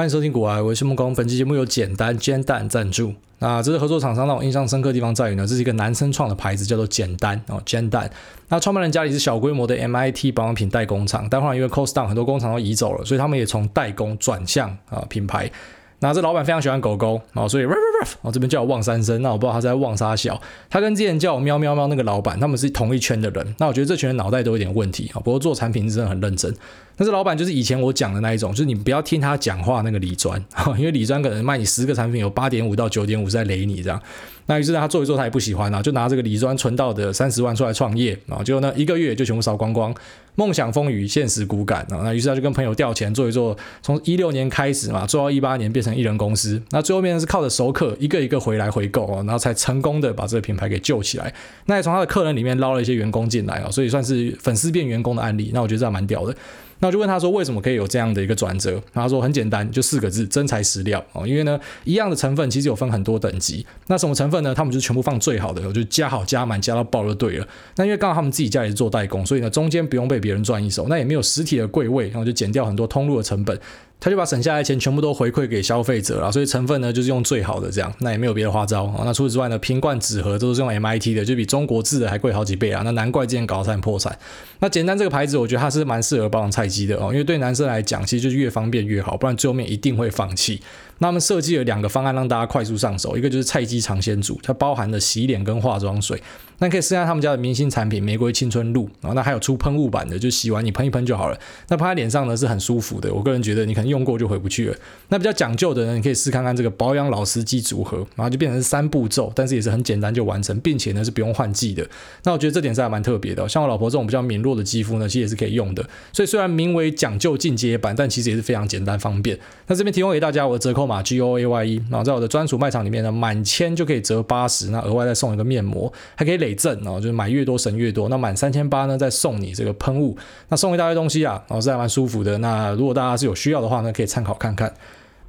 欢迎收听古玩，我是木工。本期节目由简单煎蛋赞助。那这是合作厂商让我印象深刻的地方在于呢，这是一个男生创的牌子，叫做简单哦，煎蛋。那创办人家里是小规模的 MIT 保养品代工厂，但后来因为 cost down，很多工厂都移走了，所以他们也从代工转向啊品牌。那这老板非常喜欢狗狗啊，所以 我这边叫我旺三声，那我不知道他在旺啥小。他跟之前叫我喵喵喵那个老板，他们是同一圈的人。那我觉得这群人脑袋都有点问题啊，不过做产品是真的很认真。但是老板就是以前我讲的那一种，就是你不要听他讲话那个李专，因为李专可能卖你十个产品，有八点五到九点五是在雷你这样。那于是他做一做，他也不喜欢啊，就拿这个李专存到的三十万出来创业啊，结果呢一个月就全部烧光光，梦想风雨，现实骨感啊。那于是他就跟朋友调钱做一做，从一六年开始嘛，做到一八年变成一人公司。那最后面是靠着熟客一个一个回来回购啊，然后才成功的把这个品牌给救起来。那也从他的客人里面捞了一些员工进来啊，所以算是粉丝变员工的案例。那我觉得这样蛮屌的。那我就问他说，为什么可以有这样的一个转折？他说很简单，就四个字：真材实料哦。因为呢，一样的成分其实有分很多等级。那什么成分呢？他们就全部放最好的，我就加好加满加到爆就对了。那因为刚好他们自己家里是做代工，所以呢，中间不用被别人赚一手，那也没有实体的柜位，然后就减掉很多通路的成本。他就把省下来的钱全部都回馈给消费者了，所以成分呢就是用最好的这样，那也没有别的花招啊。那除此之外呢，瓶罐纸盒都是用 MIT 的，就比中国制的还贵好几倍啊。那难怪之前搞得差点破产。那简单这个牌子，我觉得它是蛮适合保养菜鸡的哦，因为对男生来讲，其实就是越方便越好，不然最后面一定会放弃。那我们设计了两个方案让大家快速上手，一个就是菜鸡尝鲜组，它包含了洗脸跟化妆水。那可以试下他们家的明星产品玫瑰青春露，然后那还有出喷雾版的，就洗完你喷一喷就好了。那喷在脸上呢是很舒服的，我个人觉得你可能用过就回不去了。那比较讲究的呢，你可以试看看这个保养老司机组合，然后就变成三步骤，但是也是很简单就完成，并且呢是不用换季的。那我觉得这点是还蛮特别的，像我老婆这种比较敏弱的肌肤呢，其实也是可以用的。所以虽然名为讲究进阶版，但其实也是非常简单方便。那这边提供给大家我的折扣码 G O A Y E，然后在我的专属卖场里面呢，满千就可以折八十，那额外再送一个面膜，还可以累赠哦，就是买。越多省越多，那满三千八呢，再送你这个喷雾，那送一大堆东西啊，然后是还蛮舒服的。那如果大家是有需要的话呢，可以参考看看。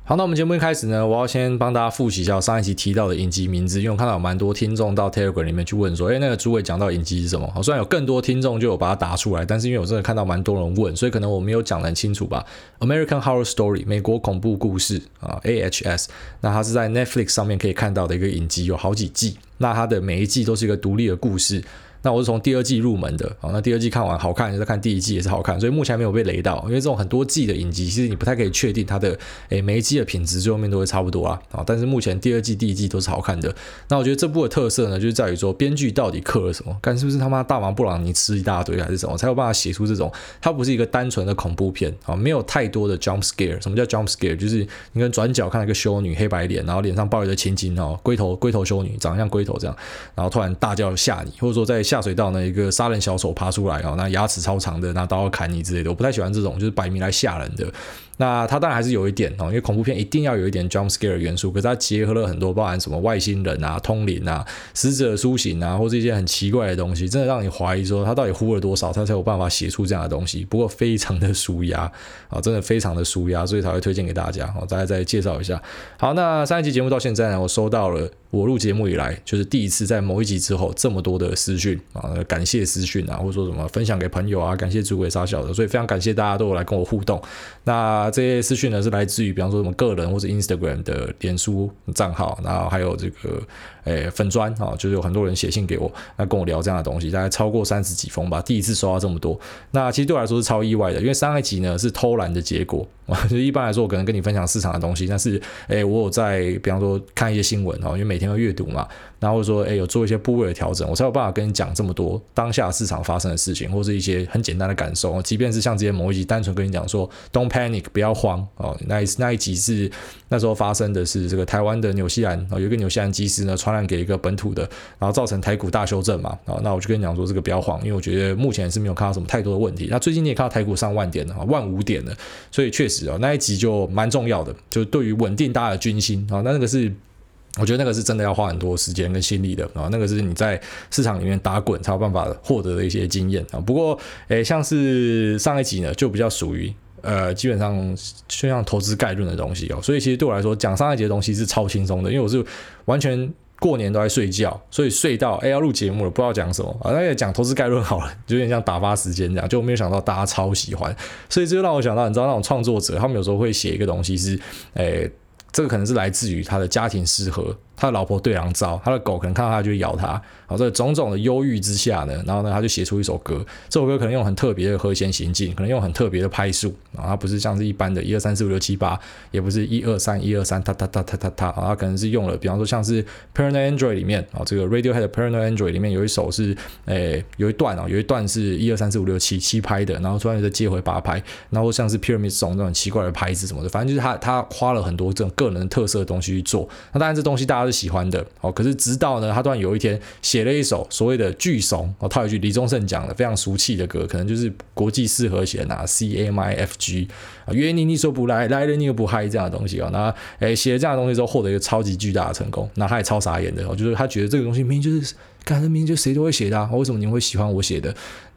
好，那我们节目一开始呢，我要先帮大家复习一下上一期提到的影集名字，因为我看到有蛮多听众到 Telegram 里面去问说，哎，那个主委讲到影集是什么？好，虽然有更多听众就有把它答出来，但是因为我真的看到蛮多人问，所以可能我没有讲得很清楚吧。American Horror Story 美国恐怖故事啊，AHS，那它是在 Netflix 上面可以看到的一个影集，有好几季，那它的每一季都是一个独立的故事。那我是从第二季入门的，好，那第二季看完好看，再看第一季也是好看，所以目前还没有被雷到，因为这种很多季的影集，其实你不太可以确定它的诶每一季的品质最后面都会差不多啊，啊，但是目前第二季、第一季都是好看的。那我觉得这部的特色呢，就是在于说编剧到底刻了什么，看是不是他妈大麻布朗尼吃一大堆还是什么，才有办法写出这种，它不是一个单纯的恐怖片啊，没有太多的 jump scare。什么叫 jump scare？就是你跟转角看到一个修女黑白脸，然后脸上抱一个青筋哦，龟头龟头修女长得像龟头这样，然后突然大叫吓你，或者说在下水道那一个。杀人小丑爬出来啊，那牙齿超长的，拿刀要砍你之类的，我不太喜欢这种，就是摆明来吓人的。那它当然还是有一点哦，因为恐怖片一定要有一点 jump scare 元素，可是它结合了很多包含什么外星人啊、通灵啊、死者苏醒啊，或者一些很奇怪的东西，真的让你怀疑说他到底呼了多少，他才有办法写出这样的东西。不过非常的舒压啊，真的非常的舒压，所以才会推荐给大家。好，大家再介绍一下。好，那上一集节目到现在呢，我收到了我录节目以来就是第一次在某一集之后这么多的私讯啊，感谢私讯啊，或者说什么分享给朋友啊，感谢诸位杀小的，所以非常感谢大家都有来跟我互动。那这些资讯呢，是来自于比方说什么个人或者 Instagram 的脸书账号，然后还有这个诶粉专啊，就是有很多人写信给我，那跟我聊这样的东西，大概超过三十几封吧，第一次收到这么多，那其实对我来说是超意外的，因为上一集呢是偷懒的结果啊，就一般来说我可能跟你分享市场的东西，但是诶我有在比方说看一些新闻啊，因为每天都阅读嘛。然后说，哎，有做一些部位的调整，我才有办法跟你讲这么多当下市场发生的事情，或是一些很简单的感受。即便是像这些某一集，单纯跟你讲说，Don't panic，不要慌哦。那一那一集是那时候发生的是这个台湾的纽西兰哦，有一个纽西兰机师呢传染给一个本土的，然后造成台股大修正嘛。哦，那我就跟你讲说，这个不要慌，因为我觉得目前是没有看到什么太多的问题。那最近你也看到台股上万点了，万五点了，所以确实哦，那一集就蛮重要的，就对于稳定大家的军心啊，那那个是。我觉得那个是真的要花很多时间跟心力的啊，那个是你在市场里面打滚才有办法获得的一些经验啊。不过，诶，像是上一集呢，就比较属于呃，基本上就像投资概论的东西哦。所以其实对我来说，讲上一集的东西是超轻松的，因为我是完全过年都在睡觉，所以睡到哎要录节目了，不知道讲什么啊，那也讲投资概论好了，有点像打发时间这样，就没有想到大家超喜欢，所以这就让我想到，你知道那种创作者，他们有时候会写一个东西是，哎，这个可能是来自于他的家庭失和。他的老婆对狼糟，他的狗可能看到他就咬他，好，这种种的忧郁之下呢，然后呢，他就写出一首歌，这首歌可能用很特别的和弦行进，可能用很特别的拍数，啊，它不是像是一般的一二三四五六七八，也不是一二三一二三，哒哒哒哒哒哒，啊，它可能是用了，比方说像是 Paranoid Android 里面啊，这个 Radiohead Paranoid Android 里面有一首是，诶，有一段啊，有一段是一二三四五六七七拍的，然后突然再接回八拍，然后像是 Pyramid Song 这种奇怪的拍子什么的，反正就是他他花了很多这种个人特色的东西去做，那当然这东西大家喜欢的哦，可是直到呢，他突然有一天写了一首所谓的巨怂哦，套一句李宗盛讲的非常俗气的歌，可能就是国际四和弦啊，C A M I F G 啊，约你你说不来，来了你又不嗨这样的东西哦，那诶写了这样的东西之后，获得一个超级巨大的成功，那他也超傻眼的，哦就是他觉得这个东西明明就是。感觉明明就谁都会写的啊，为什么你会喜欢我写的？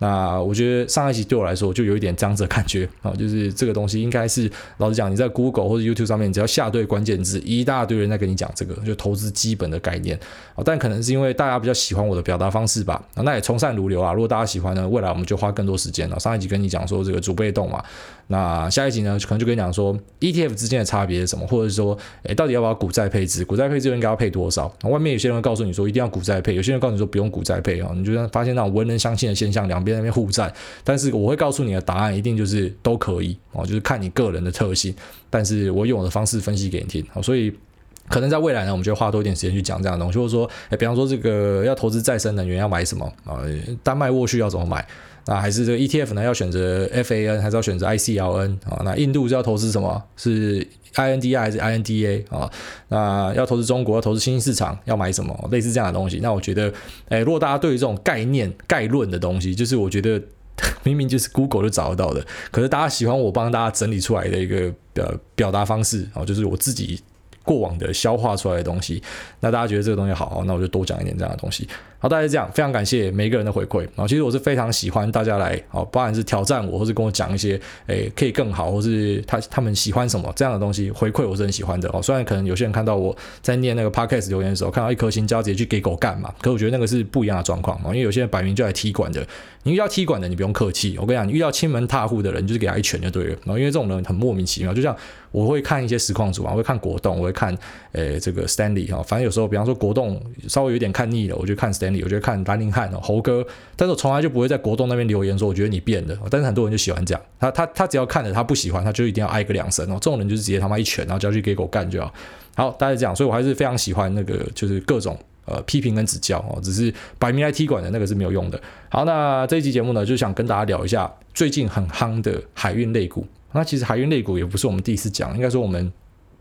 那我觉得上一集对我来说就有一点这样子的感觉啊，就是这个东西应该是老实讲，你在 Google 或者 YouTube 上面，只要下对关键字，一大堆人在跟你讲这个，就投资基本的概念啊。但可能是因为大家比较喜欢我的表达方式吧，那也从善如流啊。如果大家喜欢呢，未来我们就花更多时间了。上一集跟你讲说这个主被动嘛，那下一集呢，可能就跟你讲说 ETF 之间的差别是什么，或者是说，诶，到底要不要股债配置？股债配置应该要配多少？外面有些人会告诉你说一定要股债配，有些人告诉你说不用股债配啊，你就发现那种文人相轻的现象，两边在那边互赞。但是我会告诉你的答案一定就是都可以哦，就是看你个人的特性。但是我用我的方式分析给你听，所以可能在未来呢，我们就花多一点时间去讲这样的东西，或者说，诶，比方说这个要投资再生能源要买什么啊？丹麦沃序要怎么买？那还是这个 ETF 呢？要选择 FAN 还是要选择 ICLN 啊？那印度是要投资什么？是 INDI 还是 INDA 啊？那要投资中国，要投资新兴市场，要买什么？类似这样的东西。那我觉得，哎，如果大家对于这种概念、概论的东西，就是我觉得 明明就是 Google 就找得到的，可是大家喜欢我帮大家整理出来的一个表表达方式啊，就是我自己过往的消化出来的东西。那大家觉得这个东西好，那我就多讲一点这样的东西。好，大家这样，非常感谢每一个人的回馈啊！其实我是非常喜欢大家来哦，不管是挑战我，或是跟我讲一些诶可以更好，或是他他们喜欢什么这样的东西回馈，我是很喜欢的哦。虽然可能有些人看到我在念那个 podcast 留言的时候，看到一颗星就要直接去给狗干嘛，可我觉得那个是不一样的状况啊，因为有些人摆明就来踢馆的，你遇到踢馆的，你不用客气。我跟你讲，你遇到亲门踏户的人，就是给他一拳就对了。然后因为这种人很莫名其妙，就像我会看一些实况组啊，我会看国栋，我会看诶这个 Stanley 哈，反正有时候比方说国栋稍微有点看腻了，我就看 Stanley。我觉得看兰宁汉哦，猴哥，但是我从来就不会在国栋那边留言说，我觉得你变了。但是很多人就喜欢这样，他他他只要看着他不喜欢，他就一定要挨个两声哦。这种人就是直接他妈一拳，然后就要去给狗干就好。好，大家这样，所以我还是非常喜欢那个，就是各种呃批评跟指教哦。只是摆明来踢馆的那个是没有用的。好，那这一期节目呢，就想跟大家聊一下最近很夯的海运类股。那其实海运类股也不是我们第一次讲，应该说我们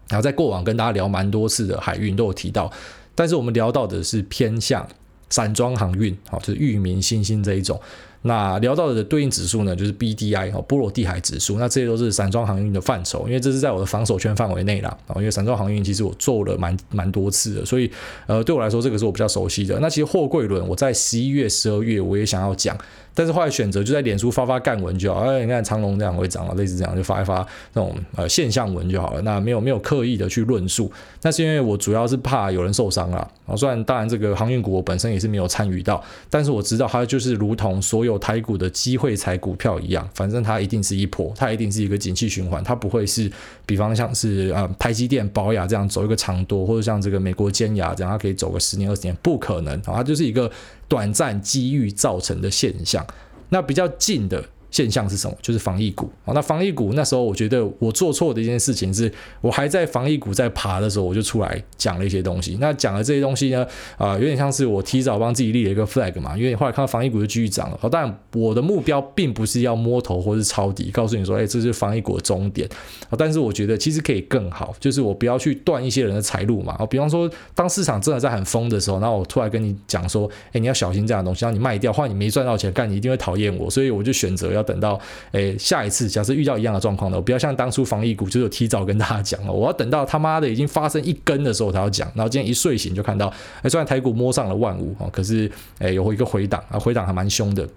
然后在过往跟大家聊蛮多次的海运都有提到。但是我们聊到的是偏向散装航运，好，就是域名、新兴这一种。那聊到的对应指数呢，就是 BDI 哦，波罗的海指数。那这些都是散装航运的范畴，因为这是在我的防守圈范围内啦。哦，因为散装航运其实我做了蛮蛮多次的，所以呃，对我来说这个是我比较熟悉的。那其实货柜轮我在十一月、十二月我也想要讲。但是后来选择就在脸书发发干文就好，哎，你看长龙这样会涨了，类似这样就发一发那种呃现象文就好了。那没有没有刻意的去论述，那是因为我主要是怕有人受伤啦。啊，虽然当然这个航运股我本身也是没有参与到，但是我知道它就是如同所有台股的机会财股票一样，反正它一定是一波，它一定是一个景气循环，它不会是比方像是呃台积电、宝雅这样走一个长多，或者像这个美国尖牙这样它可以走个十年二十年，不可能啊，它就是一个短暂机遇造成的现象。那比较近的。现象是什么？就是防疫股啊。那防疫股那时候，我觉得我做错的一件事情是，我还在防疫股在爬的时候，我就出来讲了一些东西。那讲了这些东西呢，啊，有点像是我提早帮自己立了一个 flag 嘛。因为你后来看到防疫股就继续涨了。哦，但我的目标并不是要摸头或是抄底，告诉你说，哎，这是防疫股的终点。啊，但是我觉得其实可以更好，就是我不要去断一些人的财路嘛。哦，比方说，当市场真的在很疯的时候，那我突然跟你讲说，哎，你要小心这样的东西，让你卖掉，或你没赚到钱，干你一定会讨厌我，所以我就选择要。等到诶下一次，假设遇到一样的状况呢，我不要像当初防疫股，就是提早跟大家讲了，我要等到他妈的已经发生一根的时候才要讲。然后今天一睡醒就看到，诶虽然台股摸上了万五啊，可是诶有一个回档啊，回档还蛮凶的。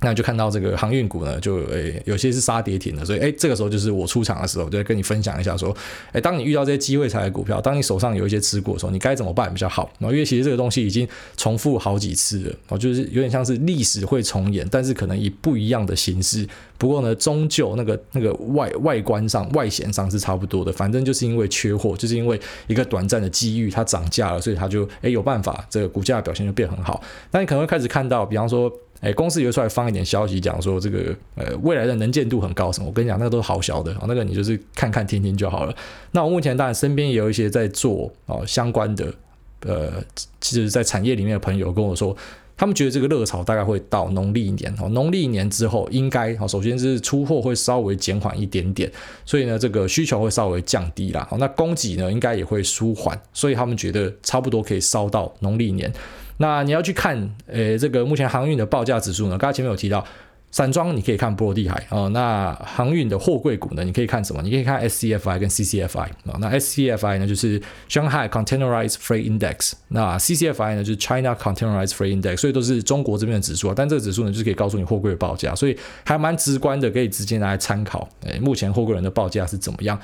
那就看到这个航运股呢，就诶、有些是杀跌停的，所以诶、这个时候就是我出场的时候，我就跟你分享一下说，诶、当你遇到这些机会才的股票，当你手上有一些持股的时候，你该怎么办比较好？然后因为其实这个东西已经重复好几次了，哦，就是有点像是历史会重演，但是可能以不一样的形式。不过呢，终究那个那个外外观上外显上是差不多的，反正就是因为缺货，就是因为一个短暂的机遇，它涨价了，所以它就诶、有办法，这个股价表现就变很好。那你可能会开始看到，比方说。哎，公司有出来放一点消息，讲说这个呃未来的能见度很高什么？我跟你讲，那个都是好小的，那个你就是看看听听就好了。那我目前当然身边也有一些在做哦相关的，呃，其实，在产业里面的朋友跟我说，他们觉得这个热潮大概会到农历年哦，农历年之后应该哦，首先是出货会稍微减缓一点点，所以呢，这个需求会稍微降低啦。那供给呢，应该也会舒缓，所以他们觉得差不多可以烧到农历年。那你要去看，诶，这个目前航运的报价指数呢？刚才前面有提到，散装你可以看波罗的海、哦。那航运的货柜股呢？你可以看什么？你可以看 SCFI 跟 CCFI 啊、哦。那 SCFI 呢就是 Shanghai Containerized Freight Index，那 CCFI 呢就是 China Containerized Freight Index，所以都是中国这边的指数啊。但这个指数呢，就是可以告诉你货柜的报价，所以还蛮直观的，可以直接拿来参考。诶，目前货柜人的报价是怎么样？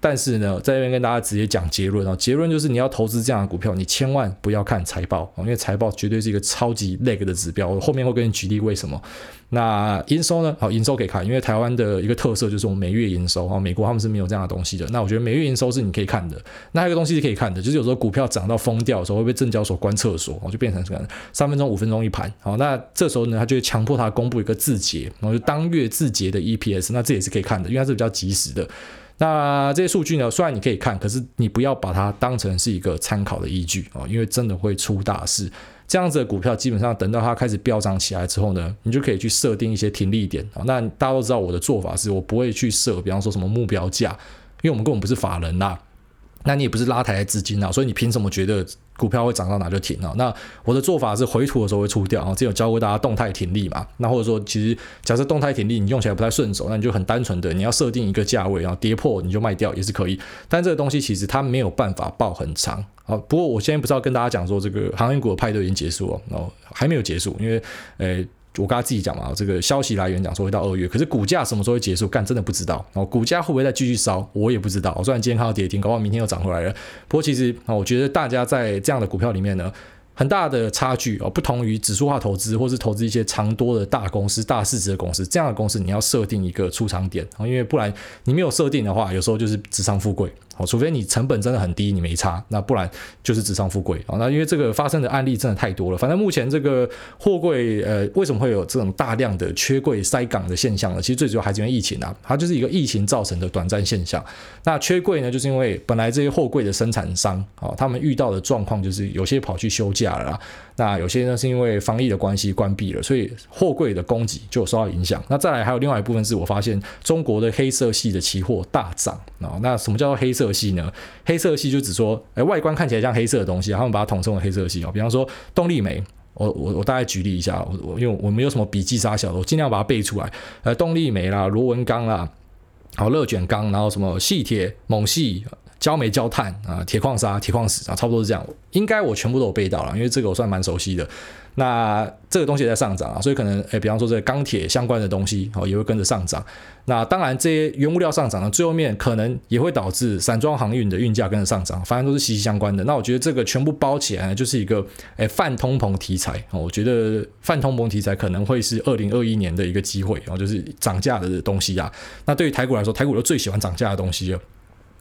但是呢，在这边跟大家直接讲结论啊，结论就是你要投资这样的股票，你千万不要看财报，因为财报绝对是一个超级 lag 的指标。我后面会跟你举例为什么。那营收呢？好，营收可以看，因为台湾的一个特色就是我们每月营收啊，美国他们是没有这样的东西的。那我觉得每月营收是你可以看的。那还有一个东西是可以看的，就是有时候股票涨到疯掉的时候，会被证交所关厕所，我就变成什么三分钟、五分钟一盘。好，那这时候呢，他就会强迫他公布一个字节，然后就当月字节的 EPS，那这也是可以看的，因为它是比较及时的。那这些数据呢，虽然你可以看，可是你不要把它当成是一个参考的依据啊，因为真的会出大事。这样子的股票，基本上等到它开始飙涨起来之后呢，你就可以去设定一些停利点啊。那大家都知道我的做法是，我不会去设，比方说什么目标价，因为我们根本不是法人啦，那你也不是拉抬资金啊，所以你凭什么觉得？股票会涨到哪就停了。那我的做法是回吐的时候会出掉啊。这有教过大家动态停利嘛。那或者说，其实假设动态停利你用起来不太顺手，那你就很单纯的你要设定一个价位，然后跌破你就卖掉也是可以。但这个东西其实它没有办法报很长啊。不过我现在不是要跟大家讲说这个航运股的派对已经结束了，然后还没有结束，因为诶。我刚才自己讲嘛，这个消息来源讲说会到二月，可是股价什么时候会结束？干真的不知道。然后股价会不会再继续烧？我也不知道。我虽然今天看到跌停，搞不好明天又涨回来了。不过其实啊，我觉得大家在这样的股票里面呢，很大的差距哦，不同于指数化投资，或是投资一些长多的大公司、大市值的公司，这样的公司你要设定一个出场点啊，因为不然你没有设定的话，有时候就是纸上富贵。哦，除非你成本真的很低，你没差，那不然就是纸上富贵啊。那因为这个发生的案例真的太多了。反正目前这个货柜，呃，为什么会有这种大量的缺柜塞港的现象呢？其实最主要还是因为疫情啊，它就是一个疫情造成的短暂现象。那缺柜呢，就是因为本来这些货柜的生产商啊，他们遇到的状况就是有些跑去休假了啦，那有些呢是因为防疫的关系关闭了，所以货柜的供给就受到影响。那再来还有另外一部分是我发现中国的黑色系的期货大涨啊。那什么叫做黑色系呢？黑色系就只说，哎，外观看起来像黑色的东西，他们把它统称为黑色系哦。比方说动力煤，我我我大概举例一下，我我因为我没有什么笔记杀小的，我尽量把它背出来。呃，动力煤啦，螺纹钢啦，好，热卷钢，然后什么细铁、锰系、焦煤、焦炭啊，铁矿砂、铁矿石啊，差不多是这样。应该我全部都有背到了，因为这个我算蛮熟悉的。那这个东西在上涨啊，所以可能诶，比方说这个钢铁相关的东西哦，也会跟着上涨。那当然，这些原物料上涨呢，最后面可能也会导致散装航运的运价跟着上涨，反正都是息息相关的。那我觉得这个全部包起来呢，就是一个诶泛通膨题材哦。我觉得泛通膨题材可能会是二零二一年的一个机会，然后就是涨价的东西啊。那对于台股来说，台股都最喜欢涨价的东西了。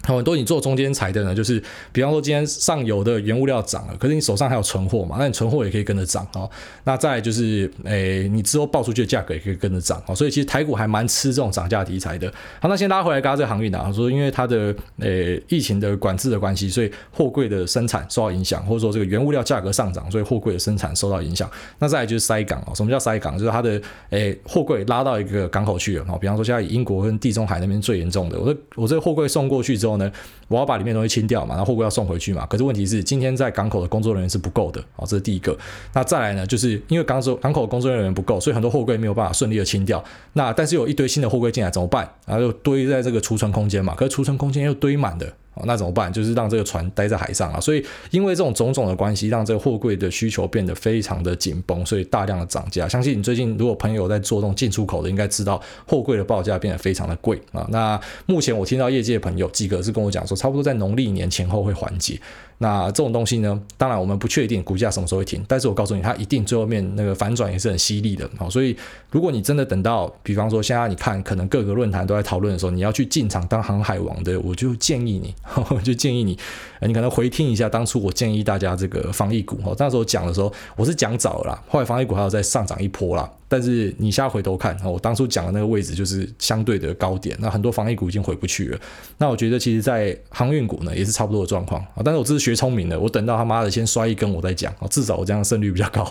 很多你做中间材的呢，就是比方说今天上游的原物料涨了，可是你手上还有存货嘛，那你存货也可以跟着涨哦。那再就是，诶、你之后报出去的价格也可以跟着涨哦。所以其实台股还蛮吃这种涨价题材的。好，那先拉回来，刚刚这个航运啊，说因为它的诶、疫情的管制的关系，所以货柜的生产受到影响，或者说这个原物料价格上涨，所以货柜的生产受到影响。那再来就是塞港啊，什么叫塞港？就是它的诶货柜拉到一个港口去了哦。比方说现在英国跟地中海那边最严重的，我这我这个货柜送过去之后。呢，我要把里面东西清掉嘛，然后货柜要送回去嘛。可是问题是，今天在港口的工作人员是不够的啊，这是第一个。那再来呢，就是因为港口港口的工作人员不够，所以很多货柜没有办法顺利的清掉。那但是有一堆新的货柜进来怎么办？然后就堆在这个储存空间嘛。可是储存空间又堆满的那怎么办？就是让这个船待在海上啊。所以因为这种种种的关系，让这个货柜的需求变得非常的紧绷，所以大量的涨价。相信你最近如果朋友在做这种进出口的，应该知道货柜的报价变得非常的贵啊。那目前我听到业界的朋友几个是跟我讲说，差不多在农历年前后会缓解。那这种东西呢，当然我们不确定股价什么时候会停，但是我告诉你，它一定最后面那个反转也是很犀利的。好，所以如果你真的等到，比方说现在你看，可能各个论坛都在讨论的时候，你要去进场当航海王的，我就建议你，我就建议你，你可能回听一下当初我建议大家这个防疫股。哦，那时候讲的时候，我是讲早了啦，后来防疫股还要再上涨一波啦。但是你现在回头看，我当初讲的那个位置就是相对的高点，那很多防疫股已经回不去了。那我觉得其实，在航运股呢，也是差不多的状况啊。但是我这是学聪明的，我等到他妈的先摔一根我再讲啊，至少我这样胜率比较高。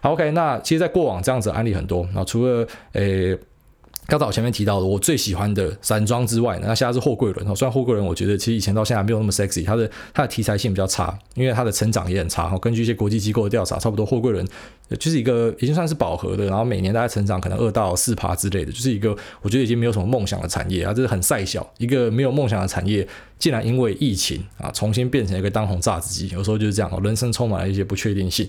好，OK，那其实，在过往这样子的案例很多啊，除了诶。刚才我前面提到的，我最喜欢的散装之外呢，那现在是货柜轮。虽然货柜轮我觉得其实以前到现在没有那么 sexy，它的它的题材性比较差，因为它的成长也很差。根据一些国际机构的调查，差不多货柜轮就是一个已经算是饱和的，然后每年大概成长可能二到四趴之类的，就是一个我觉得已经没有什么梦想的产业啊，这是很赛小一个没有梦想的产业，竟然因为疫情啊重新变成一个当红炸子机，有时候就是这样，人生充满了一些不确定性。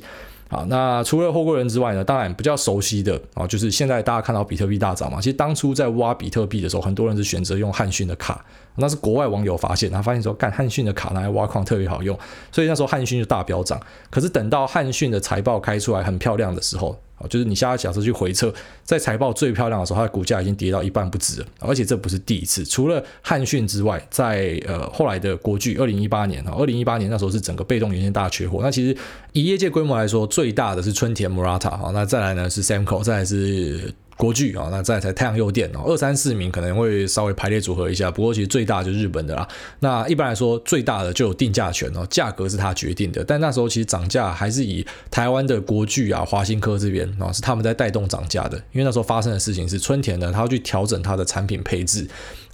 好，那除了霍国人之外呢？当然比较熟悉的啊，就是现在大家看到比特币大涨嘛。其实当初在挖比特币的时候，很多人是选择用汉逊的卡，那是国外网友发现，他发现说，干汉逊的卡拿来挖矿特别好用，所以那时候汉逊就大飙涨。可是等到汉逊的财报开出来很漂亮的时候，哦就是你现在假设去回测，在财报最漂亮的时候，它的股价已经跌到一半不止了。而且这不是第一次，除了汉讯之外，在呃后来的国巨，二零一八年啊，二零一八年那时候是整个被动元件大缺货。那其实以业界规模来说，最大的是春田 Murata 啊，那再来呢是 Samco，再来是。国巨啊，那再才太阳诱电哦，二三四名可能会稍微排列组合一下，不过其实最大就是日本的啦。那一般来说，最大的就有定价权哦，价格是他决定的。但那时候其实涨价还是以台湾的国巨啊、华新科这边啊，是他们在带动涨价的。因为那时候发生的事情是春田呢，他要去调整他的产品配置。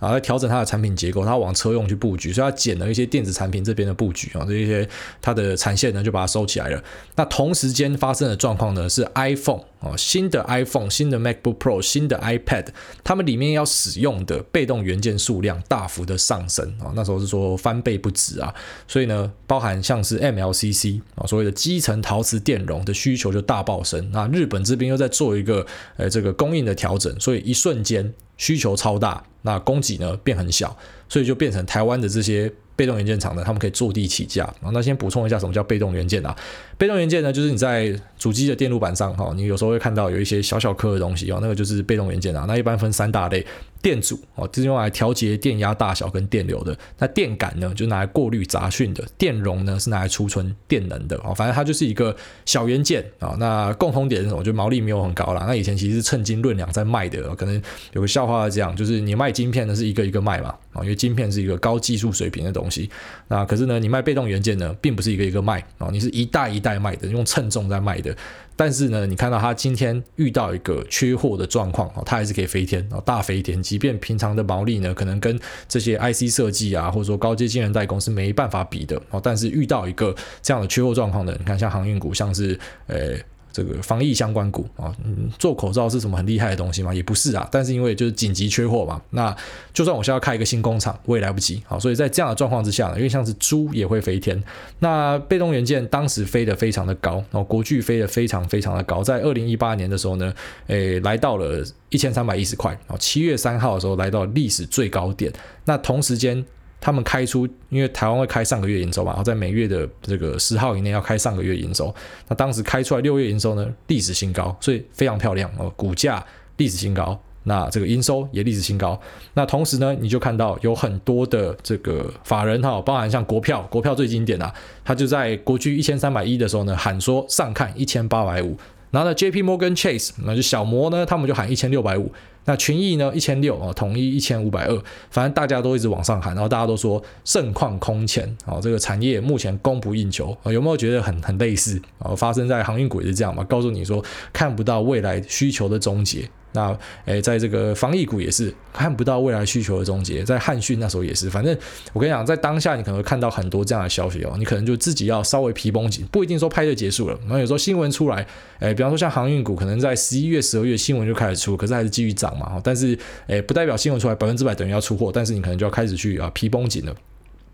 啊，在调整它的产品结构，它往车用去布局，所以它减了一些电子产品这边的布局啊，这一些它的产线呢就把它收起来了。那同时间发生的状况呢是 iPhone 啊，新的 iPhone、新的 MacBook Pro、新的 iPad，它们里面要使用的被动元件数量大幅的上升啊，那时候是说翻倍不止啊，所以呢，包含像是 MLCC 啊，所谓的基层陶瓷电容的需求就大爆升。那日本这边又在做一个呃这个供应的调整，所以一瞬间。需求超大，那供给呢变很小，所以就变成台湾的这些被动元件厂呢，他们可以坐地起价。那先补充一下，什么叫被动元件啊？被动元件呢，就是你在主机的电路板上哈，你有时候会看到有一些小小颗的东西哦，那个就是被动元件啊。那一般分三大类。电阻哦，就是用来调节电压大小跟电流的。那电感呢，就拿来过滤杂讯的。电容呢，是拿来储存电能的。哦，反正它就是一个小元件啊。那共同点是什么？就毛利没有很高啦。那以前其实是称斤论两在卖的。可能有个笑话是这样，就是你卖晶片呢是一个一个卖嘛。啊，因为晶片是一个高技术水平的东西。那可是呢，你卖被动元件呢，并不是一个一个卖啊，你是一代一代卖的，用称重在卖的。但是呢，你看到它今天遇到一个缺货的状况哦，它还是可以飞天哦，大飞天。即便平常的毛利呢，可能跟这些 IC 设计啊，或者说高阶晶圆代工是没办法比的哦，但是遇到一个这样的缺货状况的，你看像航运股，像是呃。这个防疫相关股啊，嗯，做口罩是什么很厉害的东西吗？也不是啊，但是因为就是紧急缺货嘛，那就算我现在要开一个新工厂，我也来不及。好，所以在这样的状况之下呢，因为像是猪也会飞天，那被动元件当时飞得非常的高，然后国巨飞得非常非常的高，在二零一八年的时候呢，诶，来到了一千三百一十块，然后七月三号的时候来到历史最高点，那同时间。他们开出，因为台湾会开上个月营收嘛，然后在每月的这个十号以内要开上个月营收。那当时开出来六月营收呢，历史新高，所以非常漂亮哦，股价历史新高，那这个营收也历史新高。那同时呢，你就看到有很多的这个法人哈，包含像国票，国票最经典啊，他就在国区一千三百一的时候呢，喊说上看一千八百五，然后呢，J P Morgan Chase，那就小摩呢，他们就喊一千六百五。那群益呢，一千六啊，统一一千五百二，反正大家都一直往上喊，然后大家都说盛况空前啊，这个产业目前供不应求啊，有没有觉得很很类似啊？发生在航运股也是这样嘛，告诉你说看不到未来需求的终结。那诶，在这个防疫股也是看不到未来需求的终结，在汉讯那时候也是，反正我跟你讲，在当下你可能会看到很多这样的消息哦，你可能就自己要稍微皮绷紧，不一定说拍就结束了。然后有时候新闻出来，诶，比方说像航运股，可能在十一月、十二月新闻就开始出，可是还是继续涨嘛。但是诶，不代表新闻出来百分之百等于要出货，但是你可能就要开始去啊皮绷紧了。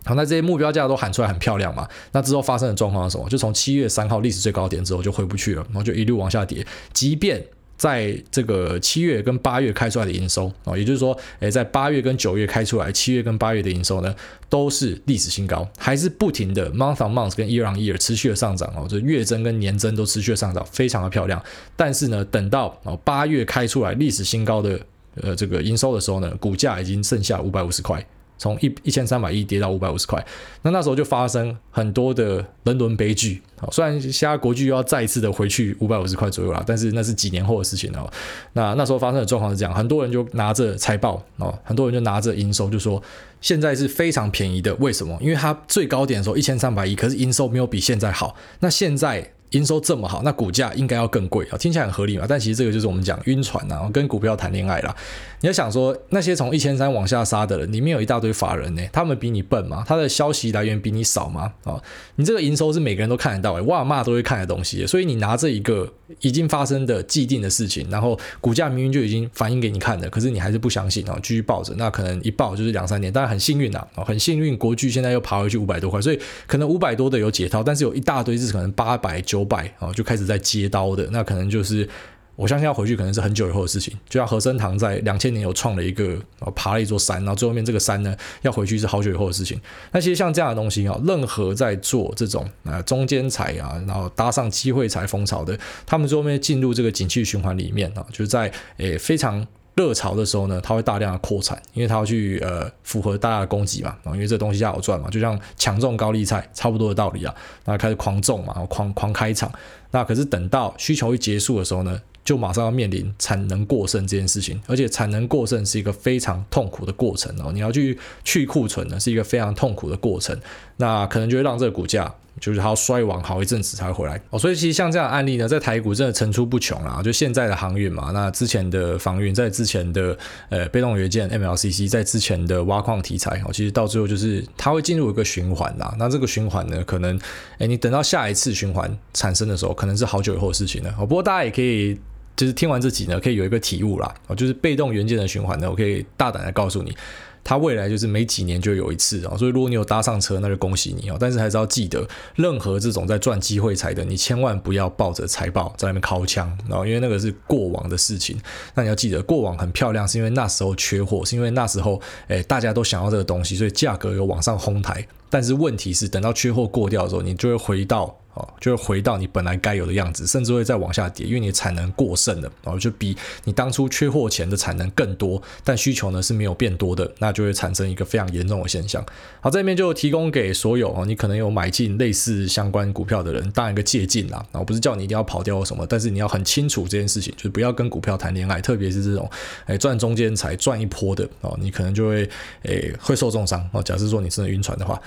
好，那这些目标价都喊出来很漂亮嘛？那之后发生的状况是什么？就从七月三号历史最高点之后就回不去了，然后就一路往下跌。即便在这个七月跟八月开出来的营收啊，也就是说，诶，在八月跟九月开出来，七月跟八月的营收呢，都是历史新高，还是不停的 month on month 跟 year on year 持续的上涨哦，就月增跟年增都持续的上涨，非常的漂亮。但是呢，等到哦八月开出来历史新高的呃这个营收的时候呢，股价已经剩下五百五十块。从一一千三百亿跌到五百五十块，那那时候就发生很多的人伦悲剧。虽然现在国巨又要再一次的回去五百五十块左右了，但是那是几年后的事情了。那那时候发生的状况是这样，很多人就拿着财报哦，很多人就拿着营收就说现在是非常便宜的。为什么？因为它最高点的时候一千三百亿，可是营收没有比现在好。那现在。营收这么好，那股价应该要更贵啊，听起来很合理嘛。但其实这个就是我们讲晕船、啊，跟股票谈恋爱啦。你要想说，那些从一千三往下杀的人，里面有一大堆法人呢，他们比你笨吗？他的消息来源比你少吗？啊，你这个营收是每个人都看得到，诶，哇骂都会看的东西。所以你拿这一个已经发生的既定的事情，然后股价明明就已经反映给你看了，可是你还是不相信然后，继续抱着，那可能一抱就是两三年。当然很幸运呐，啊，很幸运，国巨现在又爬回去五百多块，所以可能五百多的有解套，但是有一大堆是可能八百九百啊就开始。在接刀的那可能就是，我相信要回去可能是很久以后的事情。就像和生堂在两千年有创了一个，爬了一座山，然后最后面这个山呢要回去是好久以后的事情。那其实像这样的东西啊，任何在做这种啊中间财啊，然后搭上机会财风潮的，他们最后面进入这个景气循环里面啊，就是在诶非常。热潮的时候呢，它会大量的扩产，因为它要去呃符合大家的供给嘛，因为这东西要好赚嘛，就像强种高丽菜差不多的道理啊，那开始狂种嘛，狂狂开厂，那可是等到需求一结束的时候呢，就马上要面临产能过剩这件事情，而且产能过剩是一个非常痛苦的过程哦，你要去去库存呢，是一个非常痛苦的过程，那可能就会让这个股价。就是它要衰亡好一阵子才会回来哦，所以其实像这样的案例呢，在台股真的层出不穷啦。就现在的航运嘛，那之前的防运，在之前的呃被动元件 MLCC，在之前的挖矿题材哦，其实到最后就是它会进入一个循环啦。那这个循环呢，可能诶你等到下一次循环产生的时候，可能是好久以后的事情了哦。不过大家也可以就是听完这集呢，可以有一个体悟啦哦，就是被动元件的循环呢，我可以大胆的告诉你。它未来就是每几年就有一次哦，所以如果你有搭上车，那就恭喜你哦。但是还是要记得，任何这种在赚机会财的，你千万不要抱着财报在那边尻枪，然后因为那个是过往的事情。那你要记得，过往很漂亮，是因为那时候缺货，是因为那时候诶大家都想要这个东西，所以价格有往上哄抬。但是问题是，等到缺货过掉的时候，你就会回到。哦，就会回到你本来该有的样子，甚至会再往下跌，因为你的产能过剩了，然后就比你当初缺货前的产能更多，但需求呢是没有变多的，那就会产生一个非常严重的现象。好，这边就提供给所有哦，你可能有买进类似相关股票的人，当然一个借鉴啦，然后不是叫你一定要跑掉或什么，但是你要很清楚这件事情，就是不要跟股票谈恋爱，特别是这种诶赚中间才赚一波的哦，你可能就会诶会受重伤哦。假设说你真的晕船的话。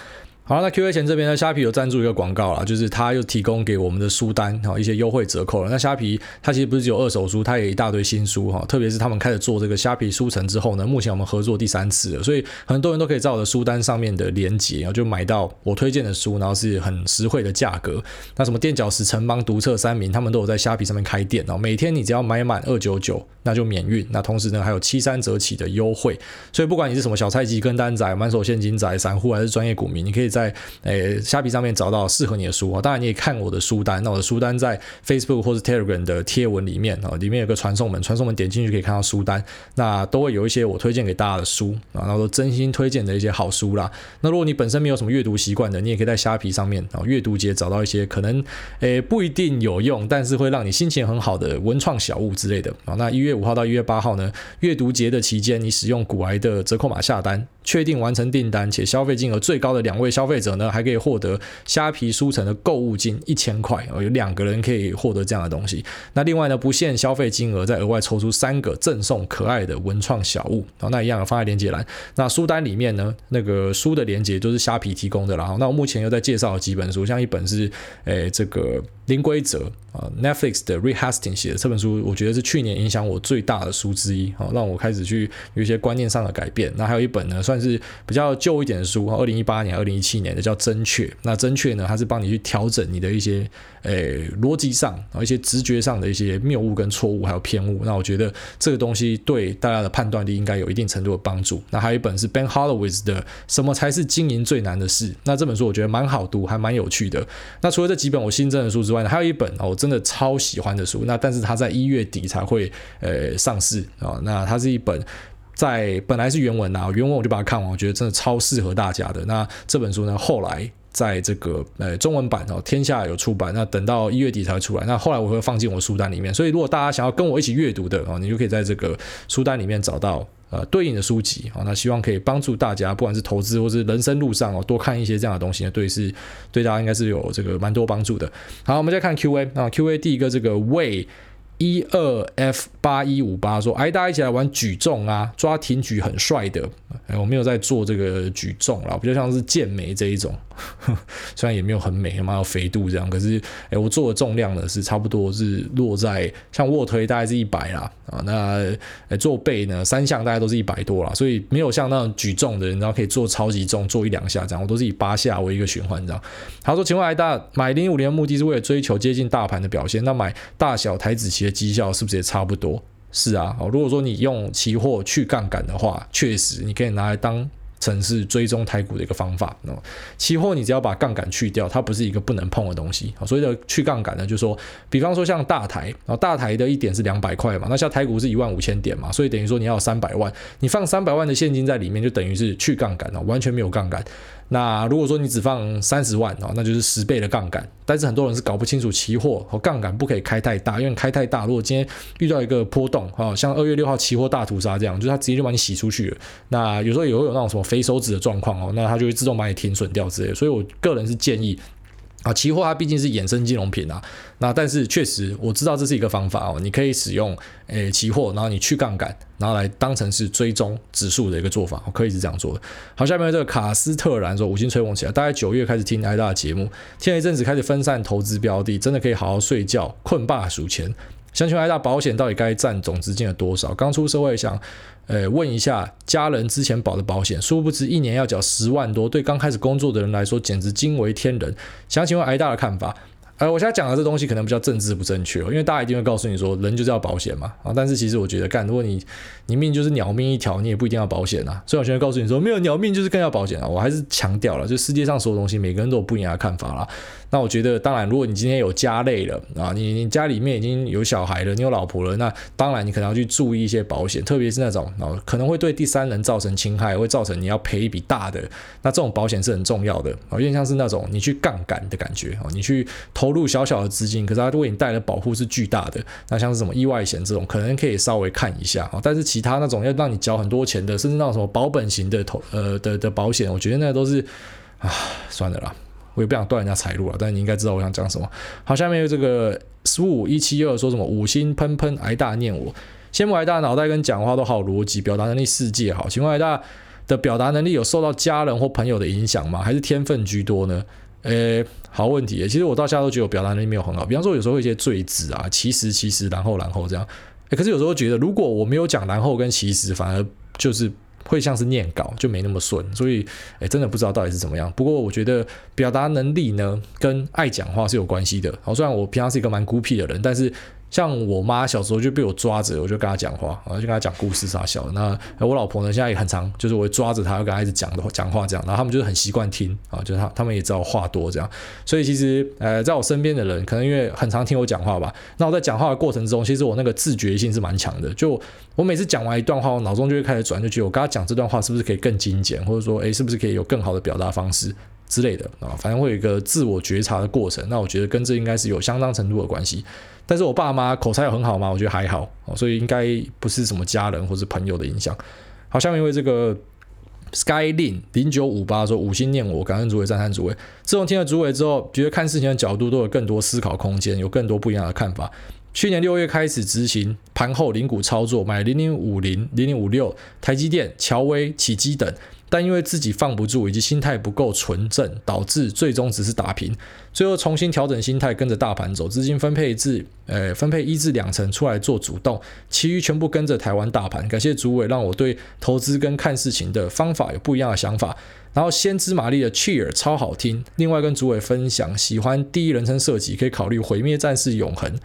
好，那 Q&A 前这边呢，虾皮有赞助一个广告啦，就是他又提供给我们的书单哈一些优惠折扣了。那虾皮它其实不是只有二手书，它也一大堆新书哈，特别是他们开始做这个虾皮书城之后呢，目前我们合作第三次了，所以很多人都可以在我的书单上面的连接，然后就买到我推荐的书，然后是很实惠的价格。那什么垫脚石、城邦、独册、三民，他们都有在虾皮上面开店哦，每天你只要买满二九九，那就免运。那同时呢，还有七三折起的优惠，所以不管你是什么小菜鸡、跟单仔、满手现金仔、散户还是专业股民，你可以在诶。虾皮上面找到适合你的书啊，当然你也看我的书单。那我的书单在 Facebook 或者 Telegram 的贴文里面啊，里面有个传送门，传送门点进去可以看到书单。那都会有一些我推荐给大家的书啊，然后都真心推荐的一些好书啦。那如果你本身没有什么阅读习惯的，你也可以在虾皮上面啊阅读节找到一些可能诶不一定有用，但是会让你心情很好的文创小物之类的啊。那一月五号到一月八号呢，阅读节的期间，你使用古癌的折扣码下单，确定完成订单且消费金额最高的两位消费者呢，还可以。获得虾皮书城的购物金一千块哦，有两个人可以获得这样的东西。那另外呢，不限消费金额，再额外抽出三个赠送可爱的文创小物。好，那一样放在链接栏。那书单里面呢，那个书的链接都是虾皮提供的啦。那我目前又在介绍几本书，像一本是诶这个。零规则啊，Netflix 的 r e h a s t i n g 写的这本书，我觉得是去年影响我最大的书之一，好，让我开始去有一些观念上的改变。那还有一本呢，算是比较旧一点的书，二零一八年、二零一七年的叫《真确》。那《真确》呢，它是帮你去调整你的一些诶逻辑上啊一些直觉上的一些谬误跟错误还有偏误。那我觉得这个东西对大家的判断力应该有一定程度的帮助。那还有一本是 Ben Horowitz 的《什么才是经营最难的事》。那这本书我觉得蛮好读，还蛮有趣的。那除了这几本我新增的书之外还有一本啊我真的超喜欢的书。那但是它在一月底才会呃上市啊。那它是一本在本来是原文啊，原文我就把它看完，我觉得真的超适合大家的。那这本书呢，后来在这个呃中文版哦，天下有出版，那等到一月底才会出来。那后来我会放进我书单里面，所以如果大家想要跟我一起阅读的哦，你就可以在这个书单里面找到呃对应的书籍啊。那希望可以帮助大家，不管是投资或是人生路上哦，多看一些这样的东西呢，对是对大家应该是有这个蛮多帮助的。好，我们再看 Q&A 啊，Q&A 第一个这个为。一二 F 八一五八说，哎，大家一起来玩举重啊，抓挺举很帅的。哎，我没有在做这个举重啦，比较像是健美这一种，虽然也没有很美，蛮有肥度这样，可是哎，我做的重量呢是差不多是落在像卧推大概是一百啦，啊，那做背呢三项大概都是一百多啦，所以没有像那种举重的人，然后可以做超级重，做一两下这样，我都是以八下为一个循环这样。他说，请问哎大买零五年的目的是为了追求接近大盘的表现，那买大小台子期的绩效是不是也差不多？是啊，如果说你用期货去杠杆的话，确实你可以拿来当成是追踪台股的一个方法。期货你只要把杠杆去掉，它不是一个不能碰的东西。所以的去杠杆呢，就是说，比方说像大台啊，大台的一点是两百块嘛，那像台股是一万五千点嘛，所以等于说你要三百万，你放三百万的现金在里面，就等于是去杠杆了，完全没有杠杆。那如果说你只放三十万哦，那就是十倍的杠杆。但是很多人是搞不清楚期货和杠杆不可以开太大，因为开太大，如果今天遇到一个波动，哈，像二月六号期货大屠杀这样，就是它直接就把你洗出去了。那有时候也会有那种什么肥手指的状况哦，那它就会自动把你停损掉之类。所以我个人是建议。啊，期货它毕竟是衍生金融品啊，那但是确实我知道这是一个方法哦，你可以使用诶期货，然后你去杠杆，然后来当成是追踪指数的一个做法，可以是这样做的。好，下面这个卡斯特兰说五星吹捧起来，大概九月开始听艾大的节目，听了一阵子开始分散投资标的，真的可以好好睡觉，困霸数钱。想请问艾大，保险到底该占总资金的多少？刚出社会想。呃，问一下家人之前保的保险，殊不知一年要缴十万多，对刚开始工作的人来说简直惊为天人。想请问挨大的看法？呃，我现在讲的这东西可能比较政治不正确哦，因为大家一定会告诉你说，人就是要保险嘛啊，但是其实我觉得，干，如果你你命就是鸟命一条，你也不一定要保险啊。所以我现在告诉你说，没有鸟命就是更要保险啊。我还是强调了，就世界上所有东西，每个人都有不一样的看法啦。那我觉得，当然，如果你今天有家累了啊，你你家里面已经有小孩了，你有老婆了，那当然你可能要去注意一些保险，特别是那种啊可能会对第三人造成侵害，会造成你要赔一笔大的，那这种保险是很重要的啊，有点像是那种你去杠杆的感觉啊，你去投入小小的资金，可是它为你带来的保护是巨大的。那像是什么意外险这种，可能可以稍微看一下啊，但是其他那种要让你交很多钱的，甚至那种什么保本型的投呃的的保险，我觉得那都是啊算了啦。我也不想断人家财路了，但是你应该知道我想讲什么。好，下面有这个十五一七二说什么五星喷喷挨大念我，羡慕挨大脑袋跟讲话都好逻辑，表达能力世界好。请问挨大的表达能力有受到家人或朋友的影响吗？还是天分居多呢？诶，好问题。其实我到现在都觉得我表达能力没有很好。比方说有时候一些赘字啊，其实其实然后然后这样。诶，可是有时候觉得如果我没有讲然后跟其实，反而就是。会像是念稿就没那么顺，所以哎，真的不知道到底是怎么样。不过我觉得表达能力呢，跟爱讲话是有关系的。好，虽然我平常是一个蛮孤僻的人，但是。像我妈小时候就被我抓着，我就跟她讲话，然后就跟她讲故事啥小的。那我老婆呢，现在也很常，就是我会抓着她，要跟她一直讲的讲话这样。然后他们就是很习惯听啊，就是他他们也知道话多这样。所以其实呃，在我身边的人，可能因为很常听我讲话吧。那我在讲话的过程中，其实我那个自觉性是蛮强的。就我每次讲完一段话，我脑中就会开始转，就觉得我跟她讲这段话是不是可以更精简，或者说诶，是不是可以有更好的表达方式之类的啊？反正会有一个自我觉察的过程。那我觉得跟这应该是有相当程度的关系。但是我爸妈口才有很好吗？我觉得还好，所以应该不是什么家人或是朋友的影响。好，下面因为这个 Skyline 零九五八说五星念我，感恩主委，赞叹主委。自从听了主委之后，觉得看事情的角度都有更多思考空间，有更多不一样的看法。去年六月开始执行盘后零股操作，买零零五零、零零五六、台积电、乔威、启基等。但因为自己放不住以及心态不够纯正，导致最终只是打平。最后重新调整心态，跟着大盘走，资金分配至呃分配一至两成出来做主动，其余全部跟着台湾大盘。感谢主委让我对投资跟看事情的方法有不一样的想法。然后先知玛丽的 Cheer 超好听。另外跟主委分享，喜欢第一人称射击，可以考虑毁灭战士永恒。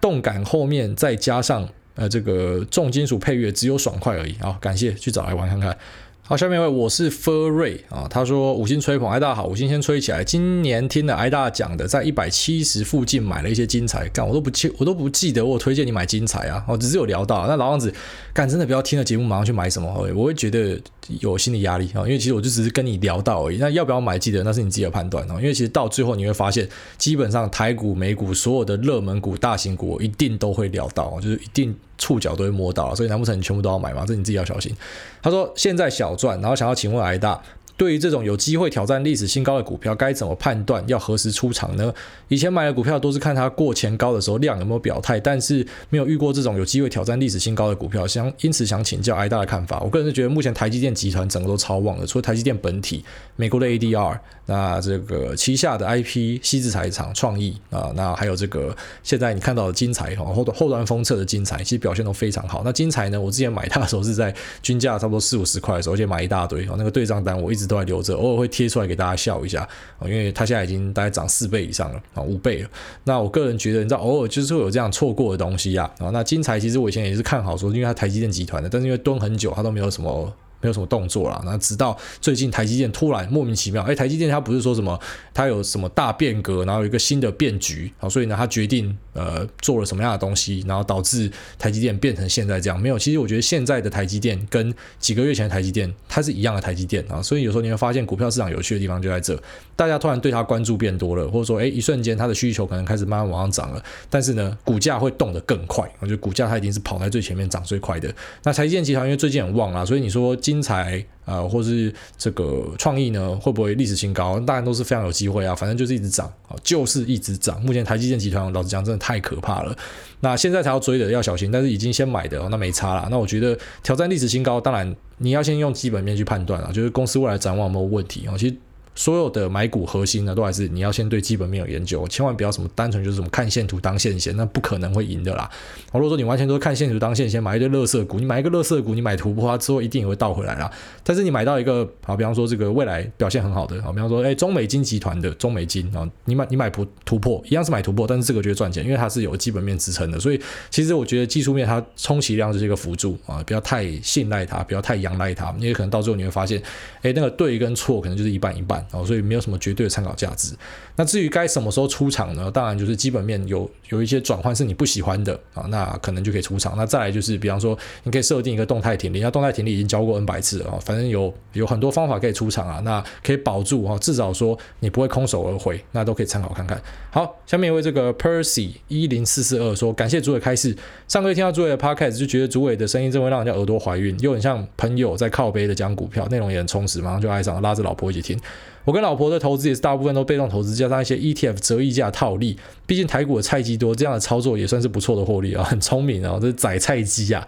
动感后面再加上呃这个重金属配乐，只有爽快而已。好，感谢去找来玩看看。好，下面一位我是 furry 啊，他说五星吹捧，哎大家好，五星先吹起来。今年听了挨大家讲的，在一百七十附近买了一些精彩，干我都不记，我都不记得我推荐你买精彩啊，我只是有聊到。那老样子，干真的不要听了节目马上去买什么，我会觉得有心理压力啊，因为其实我就只是跟你聊到而已。那要不要买，记得那是你自己的判断哦。因为其实到最后你会发现，基本上台股、美股所有的热门股、大型股，我一定都会聊到，就是一定。触角都会摸到，所以难不成你全部都要买吗？这你自己要小心。他说现在小赚，然后想要请问挨大。对于这种有机会挑战历史新高的股票，该怎么判断要何时出场呢？以前买的股票都是看它过前高的时候量有没有表态，但是没有遇过这种有机会挑战历史新高的股票，想因此想请教挨大的看法。我个人是觉得目前台积电集团整个都超旺的，除了台积电本体、美国的 ADR，那这个旗下的 IP 矽智财厂创意啊，那还有这个现在你看到的精材哈，后端后端封测的精材，其实表现都非常好。那精材呢，我之前买它的时候是在均价差不多四五十块的时候，而且买一大堆哦，那个对账单我一直。都还留着，偶尔会贴出来给大家笑一下啊，因为它现在已经大概涨四倍以上了啊，五倍了。那我个人觉得，你知道，偶尔就是会有这样错过的东西啊啊。那金财其实我以前也是看好说，因为它台积电集团的，但是因为蹲很久，它都没有什么。没有什么动作了，那直到最近台积电突然莫名其妙，哎，台积电它不是说什么它有什么大变革，然后有一个新的变局，啊，所以呢，它决定呃做了什么样的东西，然后导致台积电变成现在这样。没有，其实我觉得现在的台积电跟几个月前的台积电它是一样的台积电啊，所以有时候你会发现股票市场有趣的地方就在这，大家突然对它关注变多了，或者说哎一瞬间它的需求可能开始慢慢往上涨了，但是呢股价会动得更快，我觉得股价它已经是跑在最前面涨最快的。那台积电集团因为最近很旺啊，所以你说。精材啊、呃，或是这个创意呢，会不会历史新高？当然都是非常有机会啊，反正就是一直涨，就是一直涨。目前台积电集团，老实讲，真的太可怕了。那现在才要追的要小心，但是已经先买的，那没差了。那我觉得挑战历史新高，当然你要先用基本面去判断啊，就是公司未来展望有没有问题啊。其实。所有的买股核心呢，都还是你要先对基本面有研究，千万不要什么单纯就是什么看线图当线线，那不可能会赢的啦。如果说你完全都是看线图当线线，买一堆垃圾股，你买一个垃圾股，你买突破它之后一定也会倒回来啦。但是你买到一个好，比方说这个未来表现很好的，好，比方说哎中美金集团的中美金啊，你买你买不突破一样是买突破，但是这个就会赚钱，因为它是有基本面支撑的。所以其实我觉得技术面它充其量就是一个辅助啊，不要太信赖它，不要太仰赖它，因为可能到最后你会发现，哎那个对跟错可能就是一半一半啊，所以没有什么。绝对的参考价值。那至于该什么时候出场呢？当然就是基本面有有一些转换是你不喜欢的啊，那可能就可以出场。那再来就是，比方说你可以设定一个动态停利，那动态停利已经教过 N 百次了啊，反正有有很多方法可以出场啊，那可以保住哈，至少说你不会空手而回，那都可以参考看看。好，下面一位这个 Percy 一零四四二说，感谢主委开示，上个月听到主委的 Podcast 就觉得主委的声音真会让人家耳朵怀孕，又很像朋友在靠背的讲股票，内容也很充实，马上就爱上，拉着老婆一起听。我跟老婆的投资也是大部分都被动投资，加上一些 ETF 折溢价套利。毕竟台股的菜鸡多，这样的操作也算是不错的获利啊，很聪明啊，这是宰菜鸡啊。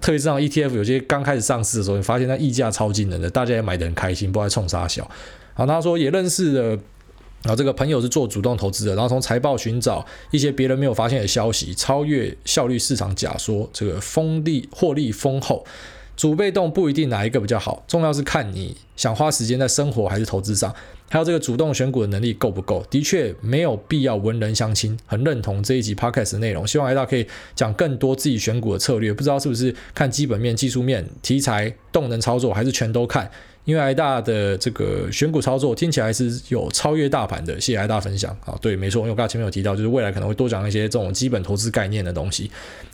特别是像 ETF 有些刚开始上市的时候，你发现它溢价超惊人的，大家也买得很开心，不知道冲啥小。好，他说也认识了，然后这个朋友是做主动投资的，然后从财报寻找一些别人没有发现的消息，超越效率市场假说，这个丰利获利丰厚。主被动不一定哪一个比较好，重要是看你想花时间在生活还是投资上，还有这个主动选股的能力够不够。的确没有必要文人相亲，很认同这一集 podcast 的内容。希望艾大可以讲更多自己选股的策略，不知道是不是看基本面、技术面、题材、动能操作，还是全都看？因为艾大的这个选股操作听起来是有超越大盘的。谢谢艾大分享啊，对，没错，因为我刚才前面有提到，就是未来可能会多讲一些这种基本投资概念的东西。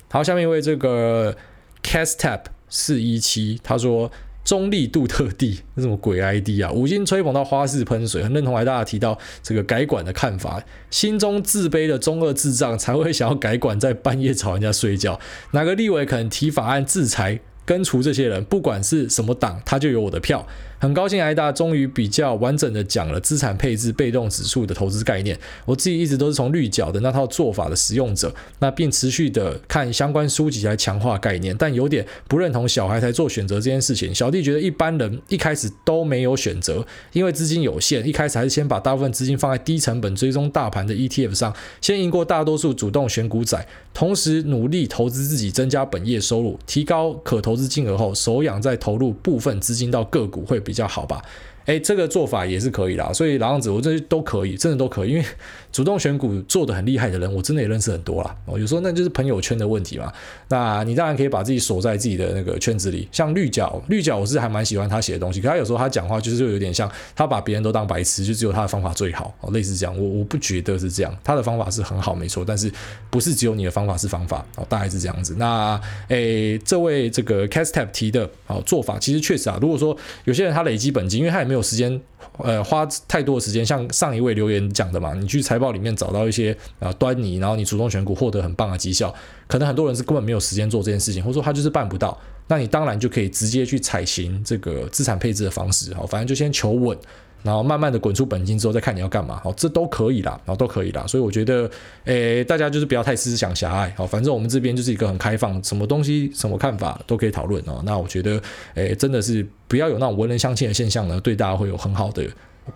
好，下面一位这个 Castap。四一七，他说中立杜特地，那什么鬼 ID 啊？五星吹捧到花式喷水，很认同还大家提到这个改管的看法。心中自卑的中二智障才会想要改管，在半夜吵人家睡觉。哪个立委可能提法案制裁根除这些人？不管是什么党，他就有我的票。很高兴，癌大终于比较完整的讲了资产配置被动指数的投资概念。我自己一直都是从绿角的那套做法的使用者，那并持续的看相关书籍来强化概念，但有点不认同小孩才做选择这件事情。小弟觉得一般人一开始都没有选择，因为资金有限，一开始还是先把大部分资金放在低成本追踪大盘的 ETF 上，先赢过大多数主动选股仔，同时努力投资自己，增加本业收入，提高可投资金额后，手痒再投入部分资金到个股会比较好吧。哎，这个做法也是可以啦，所以老样子，我这都可以，真的都可以，因为 主动选股做得很厉害的人，我真的也认识很多啦。哦，有时候那就是朋友圈的问题嘛。那你当然可以把自己锁在自己的那个圈子里，像绿角，绿角我是还蛮喜欢他写的东西，可他有时候他讲话就是就有点像他把别人都当白痴，就只有他的方法最好，哦，类似这样。我我不觉得是这样，他的方法是很好，没错，但是不是只有你的方法是方法，哦，大概是这样子。那哎，这位这个 Castep 提的哦做法，其实确实啊，如果说有些人他累积本金，因为他也没有时间。呃，花太多的时间，像上一位留言讲的嘛，你去财报里面找到一些啊端倪，然后你主动选股获得很棒的绩效，可能很多人是根本没有时间做这件事情，或者说他就是办不到，那你当然就可以直接去采行这个资产配置的方式，好，反正就先求稳。然后慢慢的滚出本金之后再看你要干嘛，好，这都可以啦，然后都可以啦，所以我觉得，诶，大家就是不要太思想狭隘，好，反正我们这边就是一个很开放，什么东西什么看法都可以讨论哦。那我觉得，诶，真的是不要有那种文人相轻的现象呢，对大家会有很好的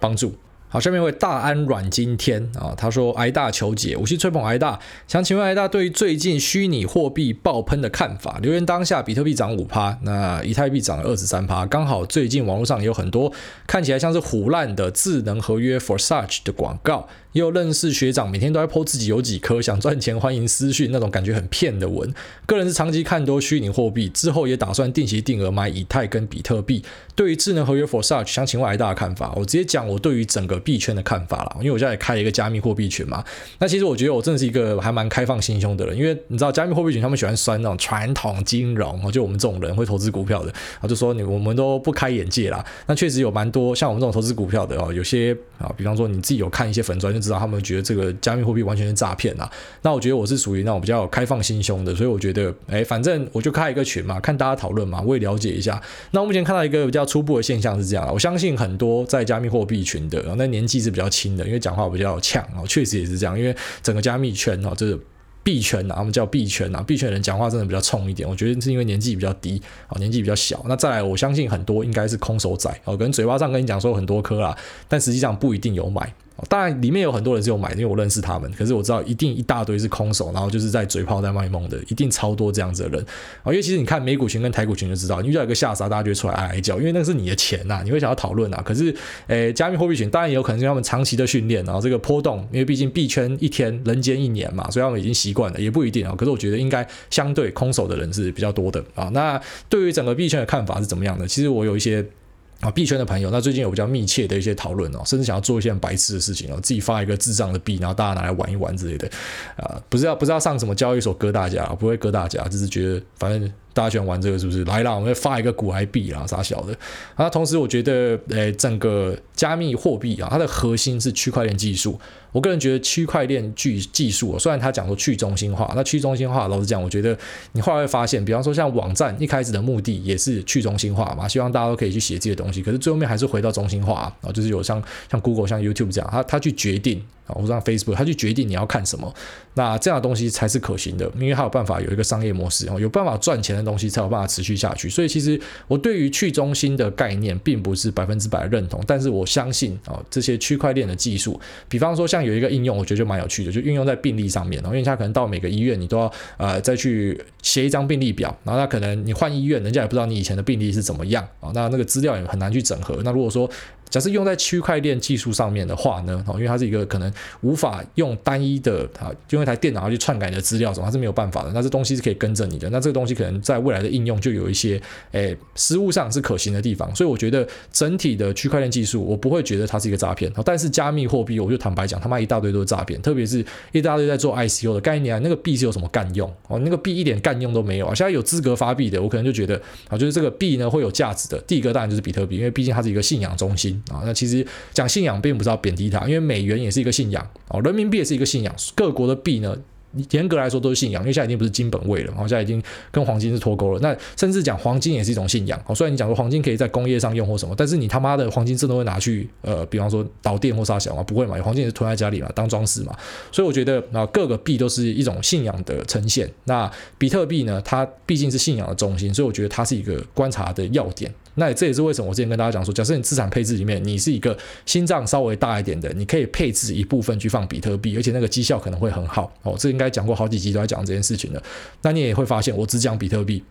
帮助。好，下面一位大安阮今天啊，他说挨大求解，我是吹捧挨大，想请问挨大对于最近虚拟货币爆喷的看法。留言当下，比特币涨五趴，那以太币涨了二十三趴，刚好最近网络上有很多看起来像是唬烂的智能合约 For Such 的广告。也有认识学长，每天都在 po 自己有几颗，想赚钱欢迎私讯那种感觉很骗的文。个人是长期看多虚拟货币，之后也打算定期定额买以太跟比特币。对于智能合约 Forsage，想请问癌大的看法。我直接讲我对于整个币圈的看法了，因为我现在也开了一个加密货币群嘛。那其实我觉得我真的是一个还蛮开放心胸的人，因为你知道加密货币群他们喜欢酸那种传统金融，就我们这种人会投资股票的，啊就说你我们都不开眼界啦。那确实有蛮多像我们这种投资股票的哦，有些啊，比方说你自己有看一些粉专。知道他们觉得这个加密货币完全是诈骗啊，那我觉得我是属于那种比较开放心胸的，所以我觉得，哎，反正我就开一个群嘛，看大家讨论嘛，我也了解一下。那我目前看到一个比较初步的现象是这样，我相信很多在加密货币群的，那年纪是比较轻的，因为讲话比较呛啊，确实也是这样，因为整个加密圈哦，就是。币圈啊，他们叫币圈啊，币圈人讲话真的比较冲一点，我觉得是因为年纪比较低啊，年纪比较小。那再来，我相信很多应该是空手仔哦，可能嘴巴上跟你讲说很多颗啦，但实际上不一定有买。当然，里面有很多人是有买，因为我认识他们。可是我知道一定一大堆是空手，然后就是在嘴炮在卖梦的，一定超多这样子的人啊。因为其实你看美股群跟台股群就知道，你遇到一个下杀，大家就会出来哀哀叫，因为那是你的钱呐、啊，你会想要讨论啊。可是，诶、加密货币群当然也有可能是他们长期的训练，然后这个波动，因为毕竟币圈一天人间一年嘛，所以他们已经习惯了，也不一定啊。可是我觉得应该相对空手的人是比较多的啊。那对于整个币圈的看法是怎么样的？其实我有一些。啊，币圈的朋友，那最近有比较密切的一些讨论哦，甚至想要做一些很白痴的事情哦，自己发一个智障的币，然后大家拿来玩一玩之类的，啊，不是要不是要上什么交易所割大家，不会割大家，只是觉得反正。大家喜欢玩这个是不是？来了，我们发一个古埃币啦，啥小的。那同时，我觉得，诶，整个加密货币啊，它的核心是区块链技术。我个人觉得，区块链技技术，虽然它讲说去中心化，那去中心化，老实讲，我觉得你后来会发现，比方说像网站一开始的目的也是去中心化嘛，希望大家都可以去写这些东西。可是最后面还是回到中心化啊，就是有像像 Google、像 YouTube 这样，他他去决定。啊，或者让 Facebook，他去决定你要看什么，那这样的东西才是可行的，因为它有办法有一个商业模式，有办法赚钱东西才有办法持续下去。所以其实我对于去中心的概念并不是百分之百认同，但是我相信啊，这些区块链的技术，比方说像有一个应用，我觉得就蛮有趣的，就运用在病历上面，因为它可能到每个医院你都要呃再去写一张病历表，然后那可能你换医院，人家也不知道你以前的病历是怎么样啊，那那个资料也很难去整合。那如果说假设用在区块链技术上面的话呢，因为它是一个可能无法用单一的啊，用一台电脑去篡改你的资料，什么它是没有办法的。那这东西是可以跟着你的，那这个东西可能在未来的应用就有一些，诶，实务上是可行的地方。所以我觉得整体的区块链技术，我不会觉得它是一个诈骗。但是加密货币，我就坦白讲，他妈一大堆都是诈骗，特别是一大堆在做 ICO 的概念啊，那个币是有什么干用？哦，那个币一点干用都没有啊。现在有资格发币的，我可能就觉得啊，就是这个币呢会有价值的。第一个当然就是比特币，因为毕竟它是一个信仰中心啊。那其实。讲信仰并不是要贬低它，因为美元也是一个信仰哦，人民币也是一个信仰。各国的币呢，严格来说都是信仰，因为现在已经不是金本位了，然后现在已经跟黄金是脱钩了。那甚至讲黄金也是一种信仰。哦，虽然你讲说黄金可以在工业上用或什么，但是你他妈的黄金真的会拿去呃，比方说导电或啥小吗？不会嘛，黄金也是囤在家里嘛，当装饰嘛。所以我觉得啊，各个币都是一种信仰的呈现。那比特币呢，它毕竟是信仰的中心，所以我觉得它是一个观察的要点。那这也是为什么我之前跟大家讲说，假设你资产配置里面你是一个心脏稍微大一点的，你可以配置一部分去放比特币，而且那个绩效可能会很好哦。这应该讲过好几集都在讲这件事情了。那你也会发现，我只讲比特币。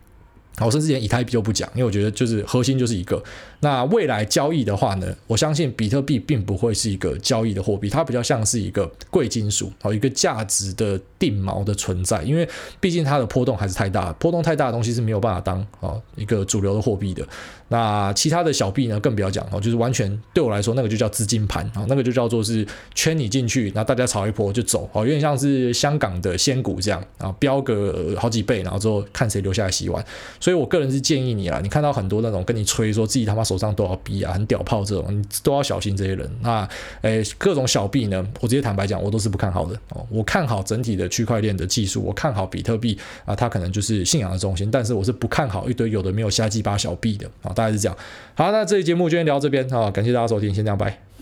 我甚至连以太币就不讲，因为我觉得就是核心就是一个。那未来交易的话呢，我相信比特币并不会是一个交易的货币，它比较像是一个贵金属，好一个价值的定锚的存在。因为毕竟它的波动还是太大，波动太大的东西是没有办法当啊一个主流的货币的。那其他的小币呢，更不要讲哦，就是完全对我来说，那个就叫资金盘啊，那个就叫做是圈你进去，那大家炒一波就走，哦，有点像是香港的仙股这样啊，飙个好几倍，然后之后看谁留下来洗碗。所以我个人是建议你啊，你看到很多那种跟你吹说自己他妈手上多少币啊，很屌炮这种，你都要小心这些人。那诶，各种小币呢，我直接坦白讲，我都是不看好的哦。我看好整体的区块链的技术，我看好比特币啊，它可能就是信仰的中心，但是我是不看好一堆有的没有瞎鸡巴小币的啊。大概是这样，好，那这期节目就先聊到这边啊，感谢大家收听，先这样，拜。